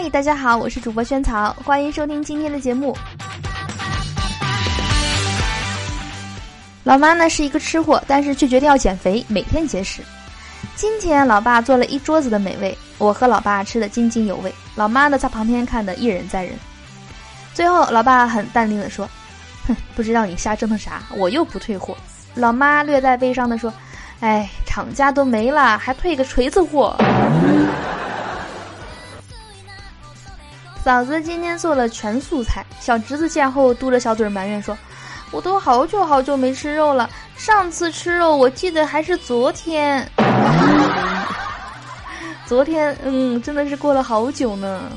嗨，大家好，我是主播萱草，欢迎收听今天的节目。老妈呢是一个吃货，但是却决定要减肥，每天节食。今天老爸做了一桌子的美味，我和老爸吃的津津有味，老妈呢在旁边看的一忍再忍。最后，老爸很淡定的说：“哼，不知道你瞎折腾啥，我又不退货。”老妈略带悲伤的说：“哎，厂家都没了，还退个锤子货。”嫂子今天做了全素菜，小侄子见后嘟着小嘴埋怨说：“我都好久好久没吃肉了，上次吃肉我记得还是昨天。昨天，嗯，真的是过了好久呢。”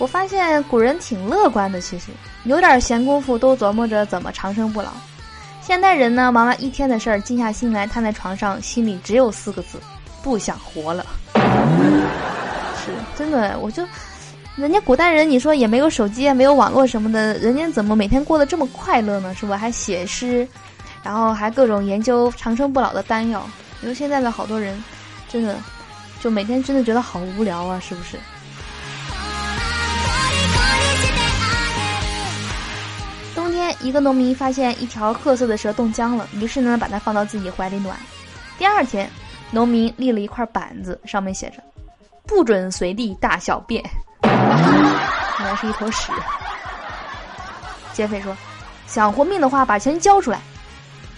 我发现古人挺乐观的，其实有点闲工夫都琢磨着怎么长生不老。现代人呢，忙完一天的事儿，静下心来，瘫在床上，心里只有四个字：不想活了。真的，我就，人家古代人，你说也没有手机，也没有网络什么的，人家怎么每天过得这么快乐呢？是吧？还写诗，然后还各种研究长生不老的丹药。你说现在的好多人，真的，就每天真的觉得好无聊啊，是不是？冬天，一个农民发现一条褐色的蛇冻僵了，于是呢，把它放到自己怀里暖。第二天，农民立了一块板子，上面写着。不准随地大小便，原来是一坨屎。劫匪说：“想活命的话，把钱交出来。”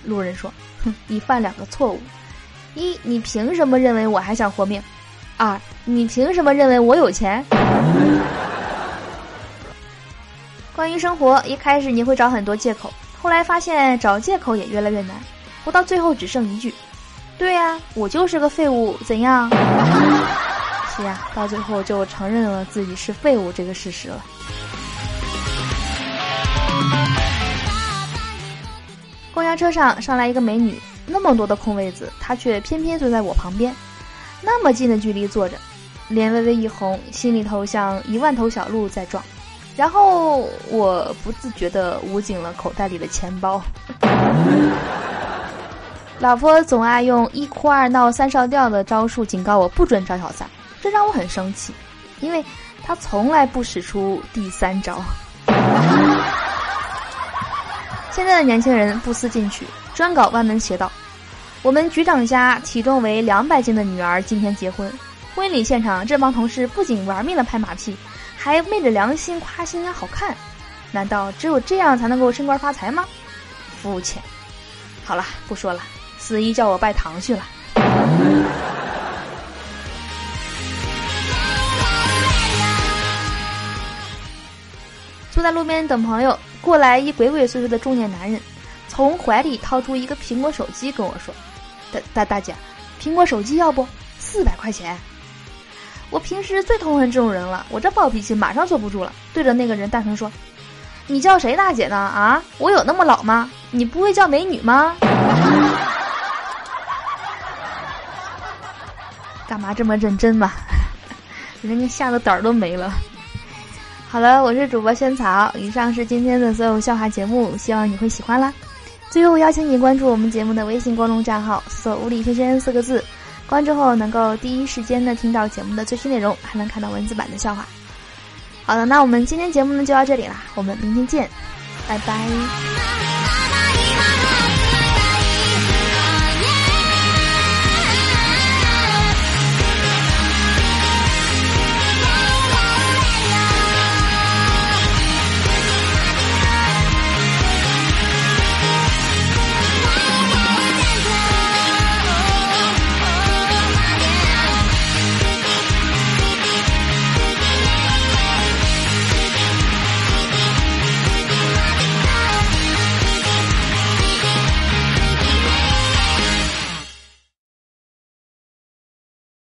路人说：“哼，你犯两个错误：一，你凭什么认为我还想活命？二，你凭什么认为我有钱？”关于生活，一开始你会找很多借口，后来发现找借口也越来越难，活到最后只剩一句：“对呀，我就是个废物，怎样？”是呀，到最后就承认了自己是废物这个事实了。公交车上上来一个美女，那么多的空位子，她却偏偏坐在我旁边，那么近的距离坐着，脸微微一红，心里头像一万头小鹿在撞，然后我不自觉地捂紧了口袋里的钱包。老婆总爱用一哭二闹三上吊的招数警告我不准找小三。这让我很生气，因为他从来不使出第三招。现在的年轻人不思进取，专搞歪门邪道。我们局长家体重为两百斤的女儿今天结婚，婚礼现场这帮同事不仅玩命的拍马屁，还昧着良心夸新娘好看。难道只有这样才能够升官发财吗？肤浅。好了，不说了，司仪叫我拜堂去了。在路边等朋友，过来一鬼鬼祟祟的中年男人，从怀里掏出一个苹果手机，跟我说：“大大大姐，苹果手机要不？四百块钱。”我平时最痛恨这种人了，我这暴脾气马上坐不住了，对着那个人大声说：“你叫谁大姐呢？啊，我有那么老吗？你不会叫美女吗？干嘛这么认真嘛？人家吓得胆儿都没了。”好了，我是主播萱草。以上是今天的所有笑话节目，希望你会喜欢啦。最后邀请你关注我们节目的微信公众账号，搜“物理轩轩”四个字，关注后能够第一时间的听到节目的最新内容，还能看到文字版的笑话。好了，那我们今天节目呢就到这里啦，我们明天见，拜拜。